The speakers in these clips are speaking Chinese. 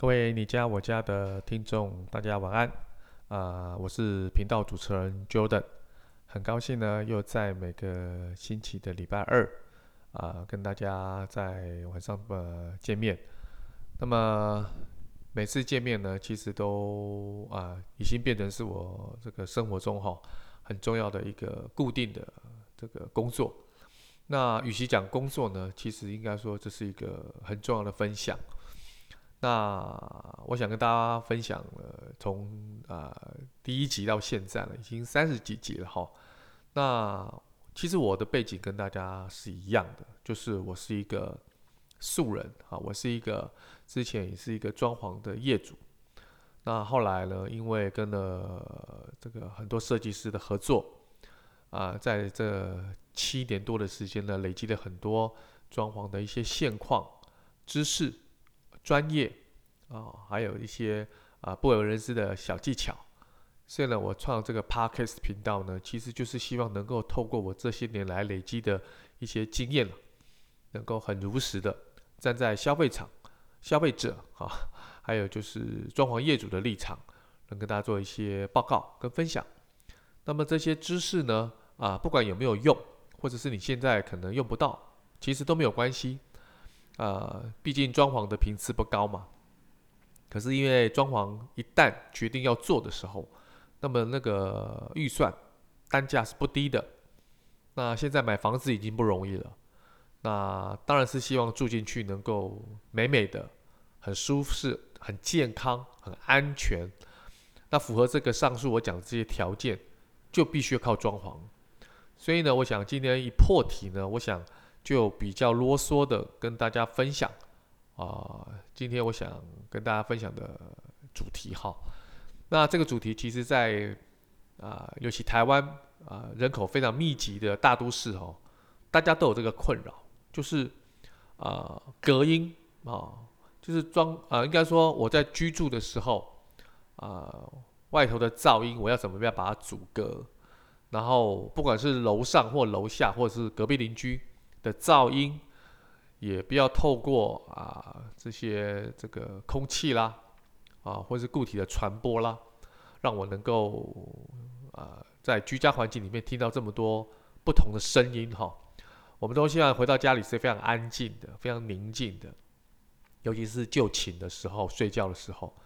各位你家我家的听众，大家晚安啊、呃！我是频道主持人 Jordan，很高兴呢，又在每个星期的礼拜二啊、呃，跟大家在晚上呃见面。那么每次见面呢，其实都啊、呃，已经变成是我这个生活中哈很重要的一个固定的这个工作。那与其讲工作呢，其实应该说这是一个很重要的分享。那我想跟大家分享了，从啊、呃、第一集到现在了，已经三十几集了哈。那其实我的背景跟大家是一样的，就是我是一个素人啊，我是一个之前也是一个装潢的业主。那后来呢，因为跟了这个很多设计师的合作啊、在这七年多的时间呢，累积了很多装潢的一些现况知识。专业啊、还有一些啊不为人知的小技巧。所以呢，我创这个 Podcast 频道呢，其实就是希望能够透过我这些年来累积的一些经验，能够很如实的站在消费场、消费者啊，还有就是装潢业主的立场，能跟大家做一些报告跟分享。那么这些知识呢，啊，不管有没有用，或者是你现在可能用不到，其实都没有关系。呃，毕竟装潢的频次不高嘛。可是因为装潢一旦决定要做的时候，那么那个预算单价是不低的。那现在买房子已经不容易了，那当然是希望住进去能够美美的、很舒适、很健康、很安全。那符合这个上述我讲的这些条件，就必须要靠装潢。所以呢，我想今天一破题呢，我想。就比较啰嗦的跟大家分享。啊、今天我想跟大家分享的主题哈，那这个主题其实在啊、尤其台湾啊、人口非常密集的大都市哦，大家都有这个困扰，就是啊、隔音啊、就是装啊、应该说我在居住的时候啊、外头的噪音我要怎么样把它阻隔，然后不管是楼上或楼下或者是隔壁邻居。的噪音也不要透过啊这些这个空气啦啊或是固体的传播啦，让我能够啊在居家环境里面听到这么多不同的声音哈。我们都希望回到家里是非常安静的、非常宁静的，尤其是就寝的时候、睡觉的时候，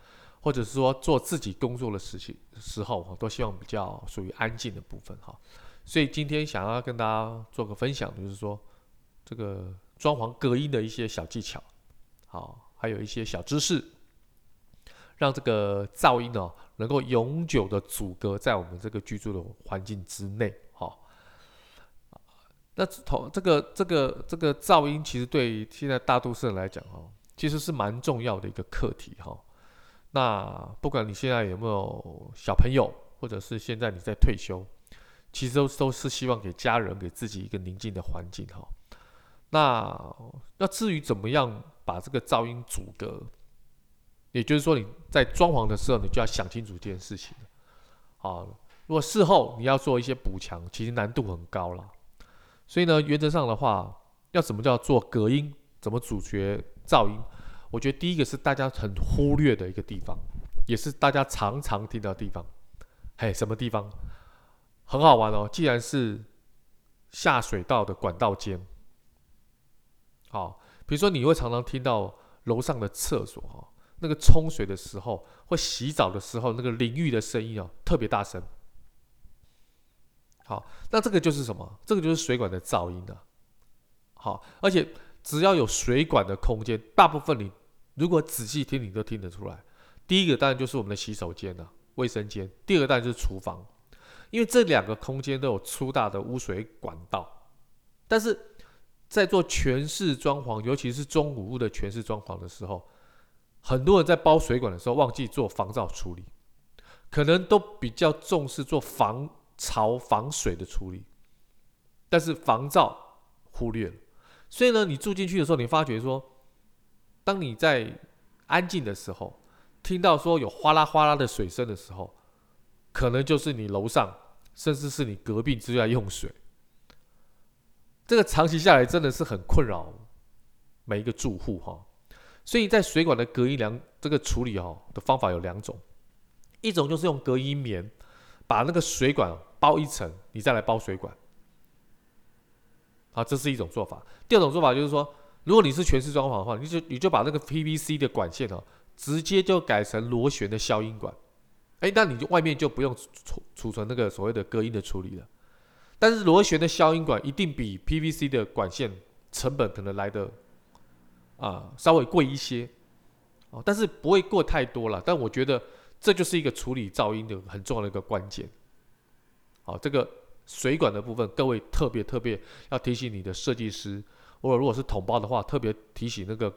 或者是说做自己工作的事情时候，都希望比较属于安静的部分哈。所以今天想要跟大家做个分享，就是说。这个装潢隔音的一些小技巧，好，还有一些小知识，让这个噪音呢能够永久的阻隔在我们这个居住的环境之内，好。那同这个这个这个噪音，其实对现在大都市人来讲，哦，其实是蛮重要的一个课题，哈。那不管你现在有没有小朋友，或者是现在你在退休，其实都都是希望给家人、给自己一个宁静的环境，哈。那那至于怎么样把这个噪音阻隔，也就是说你在装潢的时候，你就要想清楚这件事情。啊，如果事后你要做一些补强，其实难度很高了。所以呢，原则上的话，要怎么叫做隔音，怎么阻绝噪音？我觉得第一个是大家很忽略的一个地方，也是大家常常听到的地方。嘿，什么地方？很好玩哦，既然是下水道的管道间。好，比如说你会常常听到楼上的厕所哈，那个冲水的时候或洗澡的时候，那个淋浴的声音哦，特别大声。好，那这个就是什么？这个就是水管的噪音啊。好，而且只要有水管的空间，大部分你如果仔细听，你都听得出来。第一个当然就是我们的洗手间了，卫生间；第二个当然就是厨房，因为这两个空间都有粗大的污水管道，但是。在做全室装潢，尤其是中古屋的全室装潢的时候，很多人在包水管的时候忘记做防噪处理，可能都比较重视做防潮防水的处理，但是防噪忽略了。所以呢，你住进去的时候，你发觉说，当你在安静的时候，听到说有哗啦哗啦的水声的时候，可能就是你楼上，甚至是你隔壁正在用水。这个长期下来真的是很困扰每一个住户哈，所以在水管的隔音梁这个处理哦的方法有两种，一种就是用隔音棉把那个水管包一层，你再来包水管。好，这是一种做法。第二种做法就是说，如果你是全室装潢的话，你就你就把那个 PVC 的管线哦，直接就改成螺旋的消音管。哎，那你就外面就不用储储存那个所谓的隔音的处理了。但是螺旋的消音管一定比 PVC 的管线成本可能来的啊稍微贵一些，哦，但是不会过太多了。但我觉得这就是一个处理噪音的很重要的一个关键。好，这个。水管的部分，各位特别特别要提醒你的设计师，或者如果是统包的话，特别提醒那个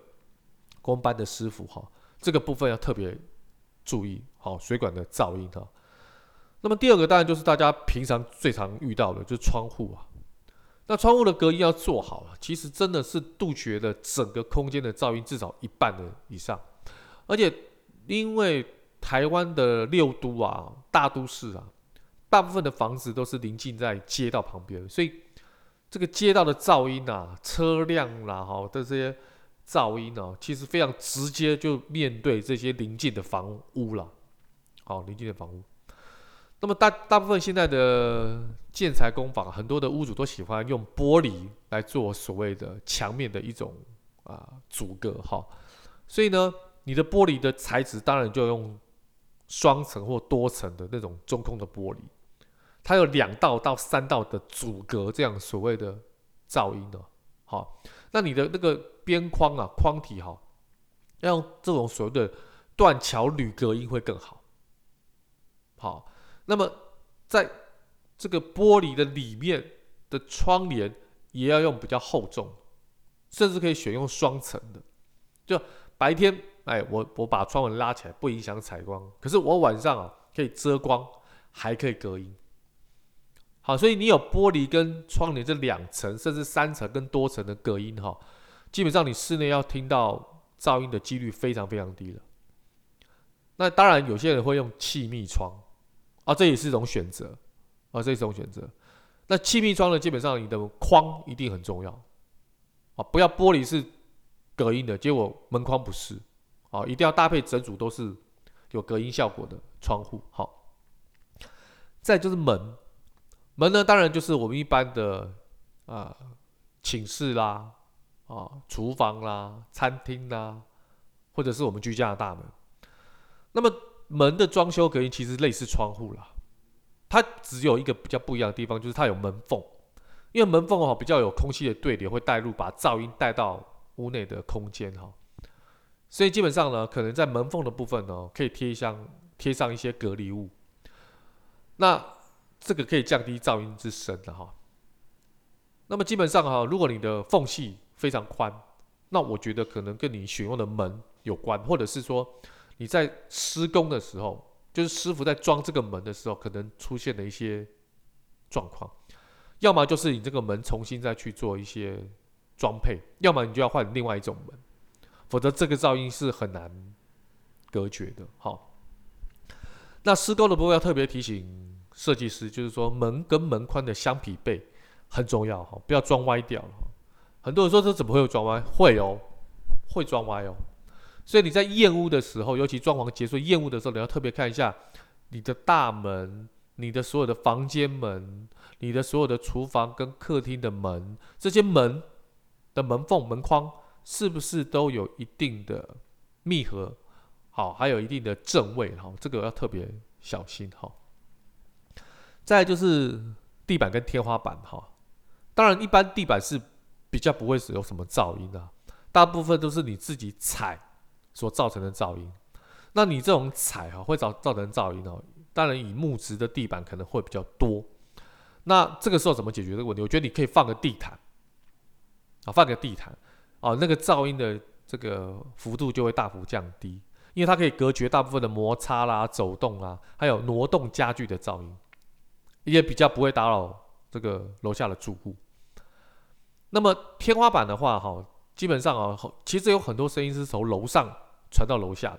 工班的师傅哈，这个部分要特别注意好水管的噪音哈。那么第二个当然就是大家平常最常遇到的，就是窗户啊。那窗户的隔音要做好啊，其实真的是杜绝了整个空间的噪音至少一半的以上，而且因为台湾的六都啊，大都市啊。大部分的房子都是临近在街道旁边，所以这个街道的噪音啊，车辆啦，哈的这些噪音呢，其实非常直接就面对这些邻近的房屋了。好，邻近的房屋。那么大大部分现在的建材工坊，很多的屋主都喜欢用玻璃来做所谓的墙面的一种啊阻隔，哈。所以呢，你的玻璃的材质当然就用双层或多层的那种中空的玻璃。它有两道到三道的阻隔，这样所谓的噪音的，好，那你的那个边框啊，框体哈，要用这种所谓的断桥铝隔音会更好。好，那么在这个玻璃的里面的窗帘也要用比较厚重，甚至可以选用双层的。就白天，哎，我我把窗帘拉起来，不影响采光，可是我晚上啊可以遮光，还可以隔音。好，所以你有玻璃跟窗帘这两层，甚至三层跟多层的隔音哈，基本上你室内要听到噪音的几率非常非常低了。那当然，有些人会用气密窗啊，这也是一种选择啊，这也是一种选择。那气密窗呢，基本上你的框一定很重要啊，不要玻璃是隔音的，结果门框不是啊，一定要搭配整组都是有隔音效果的窗户。好，再就是门。门呢，当然就是我们一般的啊，寝室啦，啊，厨房啦，餐厅啦，或者是我们居家的大门。那么门的装修隔音其实类似窗户啦，它只有一个比较不一样的地方，就是它有门缝，因为门缝哈比较有空气的对流会带入，把噪音带到屋内的空间哈。所以基本上呢，可能在门缝的部分呢，可以贴一张贴上一些隔离物。那这个可以降低噪音之声的哈。那么基本上哈，如果你的缝隙非常宽，那我觉得可能跟你选用的门有关，或者是说你在施工的时候，就是师傅在装这个门的时候，可能出现了一些状况。要么就是你这个门重新再去做一些装配，要么你就要换另外一种门，否则这个噪音是很难隔绝的。好，那施工的部分要特别提醒。设计师就是说，门跟门宽的相匹配很重要哈，不要装歪掉了。很多人说这怎么会有装歪？会哦，会装歪哦。所以你在验屋的时候，尤其装潢结束验屋的时候，你要特别看一下你的大门、你的所有的房间门、你的所有的厨房跟客厅的门，这些门的门缝、门框是不是都有一定的密合？好，还有一定的正位哈，这个要特别小心哈。再就是地板跟天花板哈，当然一般地板是比较不会使用什么噪音的，大部分都是你自己踩所造成的噪音。那你这种踩哈会造造成噪音哦，当然以木质的地板可能会比较多。那这个时候怎么解决这个问题？我觉得你可以放个地毯啊，放个地毯啊，那个噪音的这个幅度就会大幅降低，因为它可以隔绝大部分的摩擦啦、走动啊，还有挪动家具的噪音。也比较不会打扰这个楼下的住户。那么天花板的话，哈，基本上啊，其实有很多声音是从楼上传到楼下。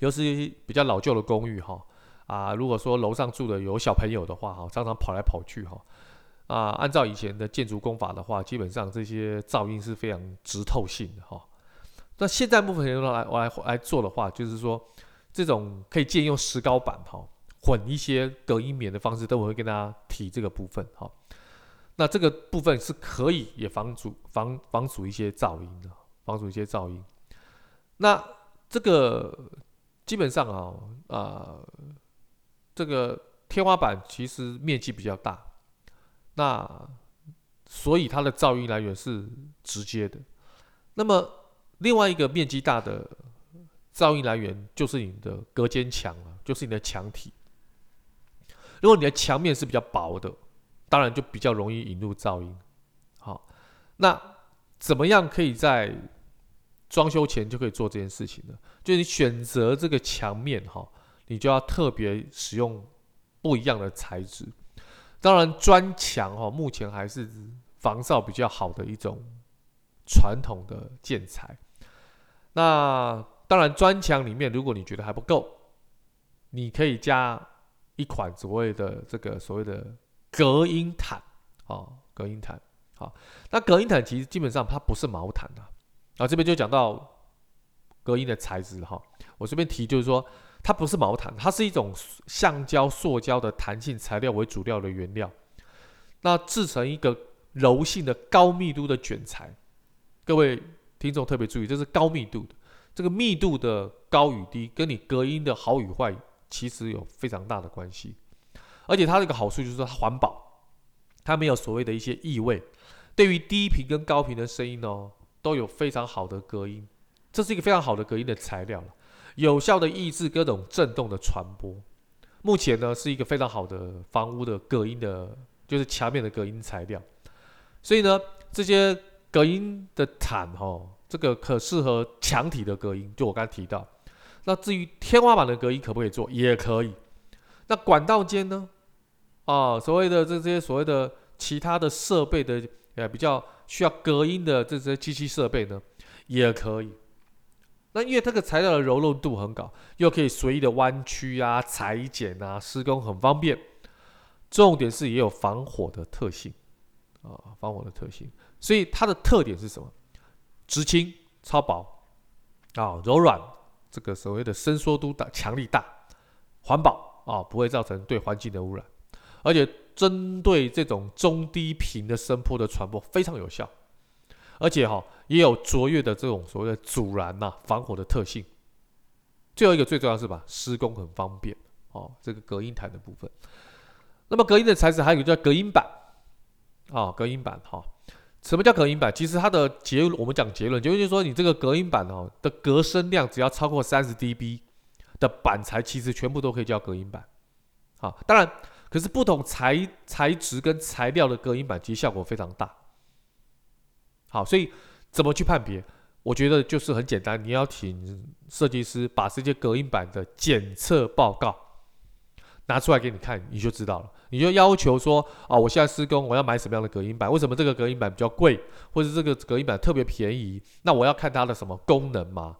尤其比较老旧的公寓，哈，啊，如果说楼上住的有小朋友的话，哈，常常跑来跑去，哈，啊，按照以前的建筑工法的话，基本上这些噪音是非常直透性的，哈。那现在部分人来来来做的话，就是说这种可以借用石膏板哈，混一些隔音棉的方式，等我会跟大家提这个部分哈。那这个部分是可以也防阻防防阻一些噪音的，防阻一些噪音。那这个基本上啊啊、呃，这个天花板其实面积比较大，那所以它的噪音来源是直接的。那么另外一个面积大的噪音来源就是你的隔间墙啊，就是你的墙体。如果你的墙面是比较薄的，当然就比较容易引入噪音。好，那怎么样可以在装修前就可以做这件事情了？就你选择这个墙面哈，你就要特别使用不一样的材质。当然，砖墙哈目前还是防噪比较好的一种传统的建材。那当然，砖墙里面如果你觉得还不够，你可以加一款所谓的这个所谓的。隔音毯，哦，隔音毯，好，那隔音毯其实基本上它不是毛毯啊，啊，这边就讲到隔音的材质哈，我这边提就是说它不是毛毯，它是一种橡胶、塑胶的弹性材料为主料的原料，那制成一个柔性的高密度的卷材，各位听众特别注意，这是高密度的，这个密度的高与低跟你隔音的好与坏其实有非常大的关系。而且它这个好处就是说它环保，它没有所谓的一些异味，对于低频跟高频的声音哦，都有非常好的隔音，这是一个非常好的隔音的材料，有效的抑制各种震动的传播。目前呢是一个非常好的房屋的隔音的，就是墙面的隔音材料。所以呢，这些隔音的毯哦，这个可适合墙体的隔音，就我刚才提到。那至于天花板的隔音可不可以做？也可以。那管道间呢？啊，所谓的这些所谓的其他的设备的呃比较需要隔音的这些机器设备呢，也可以。那因为这个材料的柔韧度很高，又可以随意的弯曲啊、裁剪啊，施工很方便。重点是也有防火的特性啊，防火的特性。所以它的特点是什么？直轻、超薄啊，柔软，这个所谓的伸缩度大、强力大、环保啊，不会造成对环境的污染。而且针对这种中低频的声波的传播非常有效，而且哈也有卓越的这种所谓的阻燃呐、防火的特性。最后一个最重要的是吧，施工很方便哦。这个隔音毯的部分，那么隔音的材质还有一个叫隔音板啊，隔音板哈。什么叫隔音板？其实它的结论，我们讲结论，结论就是说你这个隔音板哦的隔声量只要超过三十 dB 的板材，其实全部都可以叫隔音板。好，当然。可是不同材材质跟材料的隔音板其实效果非常大。好，所以怎么去判别？我觉得就是很简单，你要请设计师把这些隔音板的检测报告拿出来给你看，你就知道了。你就要求说啊，我现在施工，我要买什么样的隔音板？为什么这个隔音板比较贵，或者这个隔音板特别便宜？那我要看它的什么功能嘛？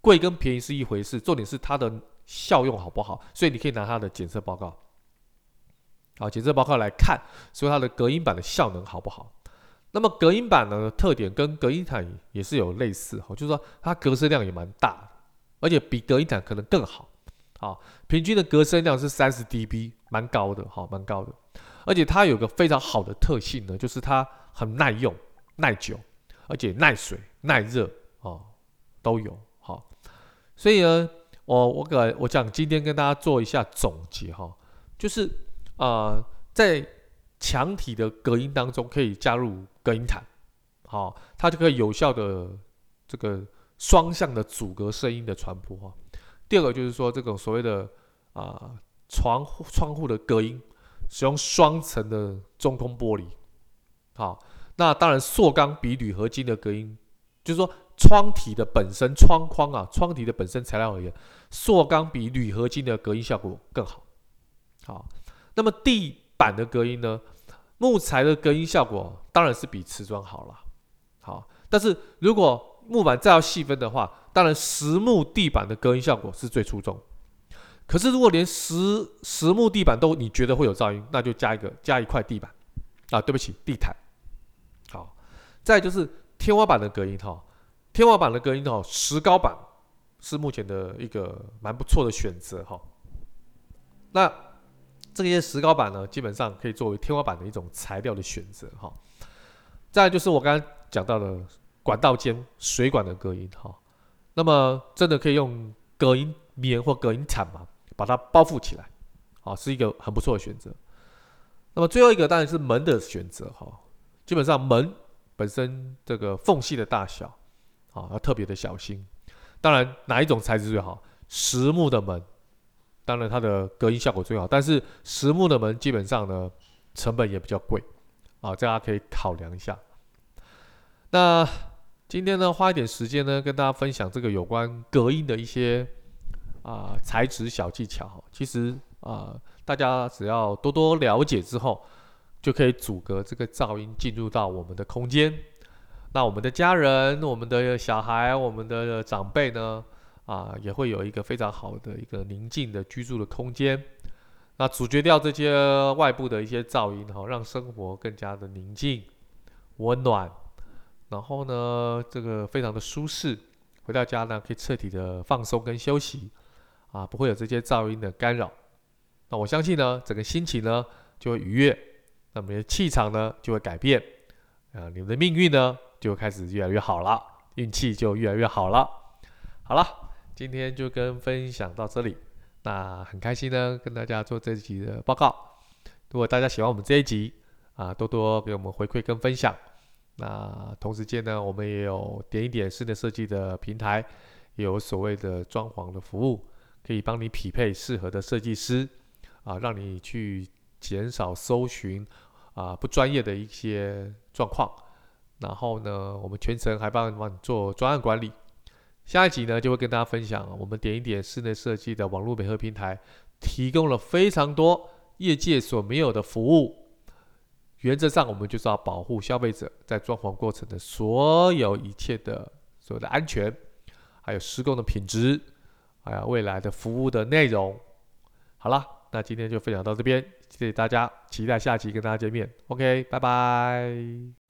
贵跟便宜是一回事，重点是它的效用好不好？所以你可以拿它的检测报告。好，检测报告来看，说它的隔音板的效能好不好？那么隔音板呢，特点跟隔音毯也是有类似，哈，就是说它隔声量也蛮大，而且比隔音毯可能更好。好，平均的隔声量是三十 dB，蛮高的，哈，蛮高的。而且它有个非常好的特性呢，就是它很耐用、耐久，而且耐水、耐热，哦，都有。好，所以呢，我我给我讲今天跟大家做一下总结，哈，就是。啊、在墙体的隔音当中，可以加入隔音毯，好、它就可以有效的这个双向的阻隔声音的传播哈。第二个就是说，这种所谓的啊、呃、窗户窗户的隔音，使用双层的中空玻璃，好、那当然塑钢比铝合金的隔音，就是说窗体的本身窗框啊，窗体的本身材料而言，塑钢比铝合金的隔音效果更好，好、那么地板的隔音呢？木材的隔音效果当然是比瓷砖好了，好。但是如果木板再要细分的话，当然实木地板的隔音效果是最出众。可是如果连实实木地板都你觉得会有噪音，那就加一个加一块地板啊，对不起，地毯。好，再就是天花板的隔音哈，天花板的隔音哈，石膏板是目前的一个蛮不错的选择哈。那这些石膏板呢，基本上可以作为天花板的一种材料的选择哈。再就是我刚刚讲到的管道间水管的隔音哈，那么真的可以用隔音棉或隔音毯嘛，把它包覆起来，啊，是一个很不错的选择。那么最后一个当然是门的选择哈，基本上门本身这个缝隙的大小。啊，要特别的小心。当然，哪一种材质最好？实木的门，当然它的隔音效果最好。但是实木的门基本上呢，成本也比较贵。啊，大家可以考量一下。那今天呢，花一点时间呢，跟大家分享这个有关隔音的一些啊材质小技巧。其实啊，大家只要多多了解之后，就可以阻隔这个噪音进入到我们的空间。那我们的家人、我们的小孩、我们的长辈呢，啊，也会有一个非常好的一个宁静的居住的空间。那阻绝掉这些外部的一些噪音，哈，让生活更加的宁静、温暖。然后呢，这个非常的舒适。回到家呢，可以彻底的放松跟休息，啊，不会有这些噪音的干扰。那我相信呢，整个心情呢就会愉悦，那么气场呢就会改变，啊，你们的命运呢，就开始越来越好了，运气就越来越好了。好了，今天就跟分享到这里。那很开心呢，跟大家做这一集的报告。如果大家喜欢我们这一集啊，多多给我们回馈跟分享。那同时间呢，我们也有点一点室内设计的平台，有所谓的装潢的服务，可以帮你匹配适合的设计师啊，让你去减少搜寻啊不专业的一些状况。然后呢，我们全程还帮帮你做专案管理。下一集呢，就会跟大家分享我们点一点室内设计的网络美合平台，提供了非常多业界所没有的服务。原则上，我们就是要保护消费者在装潢过程的所有一切的所有的安全，还有施工的品质，还有未来的服务的内容。好了，那今天就分享到这边，谢谢大家，期待下期跟大家见面。OK，拜拜。